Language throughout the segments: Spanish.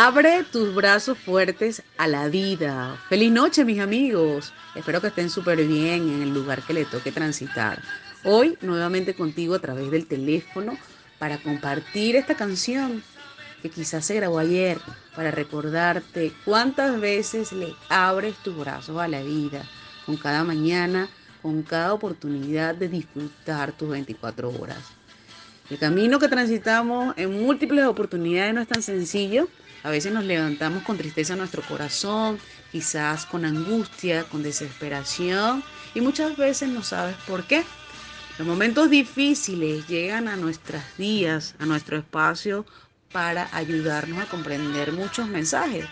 Abre tus brazos fuertes a la vida. Feliz noche, mis amigos. Espero que estén súper bien en el lugar que le toque transitar. Hoy nuevamente contigo a través del teléfono para compartir esta canción que quizás se grabó ayer para recordarte cuántas veces le abres tus brazos a la vida con cada mañana, con cada oportunidad de disfrutar tus 24 horas. El camino que transitamos en múltiples oportunidades no es tan sencillo. A veces nos levantamos con tristeza en nuestro corazón, quizás con angustia, con desesperación y muchas veces no sabes por qué. Los momentos difíciles llegan a nuestros días, a nuestro espacio, para ayudarnos a comprender muchos mensajes.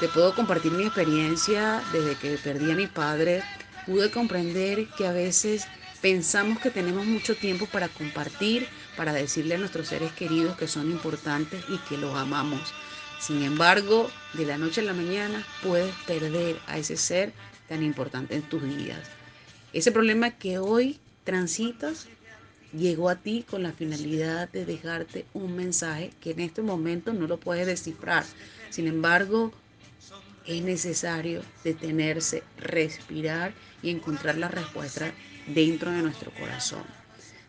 Te puedo compartir mi experiencia desde que perdí a mi padre. Pude comprender que a veces pensamos que tenemos mucho tiempo para compartir, para decirle a nuestros seres queridos que son importantes y que los amamos. Sin embargo, de la noche a la mañana puedes perder a ese ser tan importante en tus vidas. Ese problema que hoy transitas llegó a ti con la finalidad de dejarte un mensaje que en este momento no lo puedes descifrar. Sin embargo, es necesario detenerse, respirar y encontrar la respuesta dentro de nuestro corazón.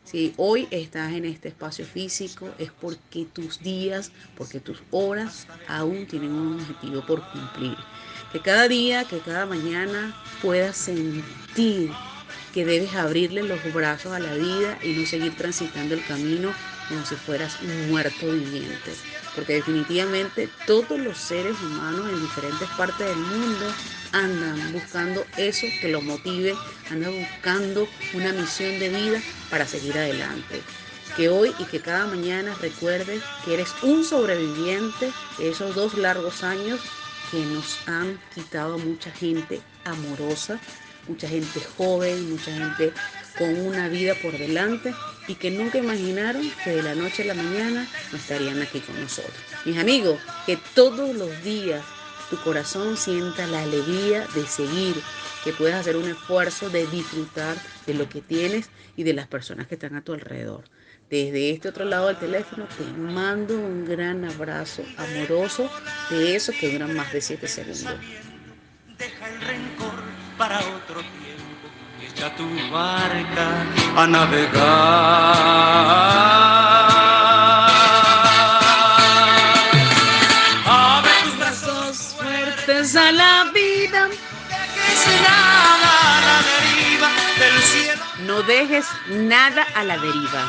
Si hoy estás en este espacio físico es porque tus días, porque tus horas aún tienen un objetivo por cumplir. Que cada día, que cada mañana puedas sentir que debes abrirle los brazos a la vida y no seguir transitando el camino como si fueras un muerto viviente. Porque definitivamente todos los seres humanos en diferentes partes del mundo andan buscando eso que los motive, andan buscando una misión de vida para seguir adelante. Que hoy y que cada mañana recuerdes que eres un sobreviviente de esos dos largos años que nos han quitado mucha gente amorosa, mucha gente joven, mucha gente con una vida por delante y que nunca imaginaron que de la noche a la mañana no estarían aquí con nosotros. Mis amigos, que todos los días tu corazón sienta la alegría de seguir, que puedas hacer un esfuerzo de disfrutar de lo que tienes y de las personas que están a tu alrededor. Desde este otro lado del teléfono te mando un gran abrazo amoroso de esos que duran más de 7 segundos. Deja el rencor para otro tiempo, echa tu barca a navegar. Abre tus brazos fuertes a la vida. dejes nada a la deriva del cielo. No dejes nada a la deriva.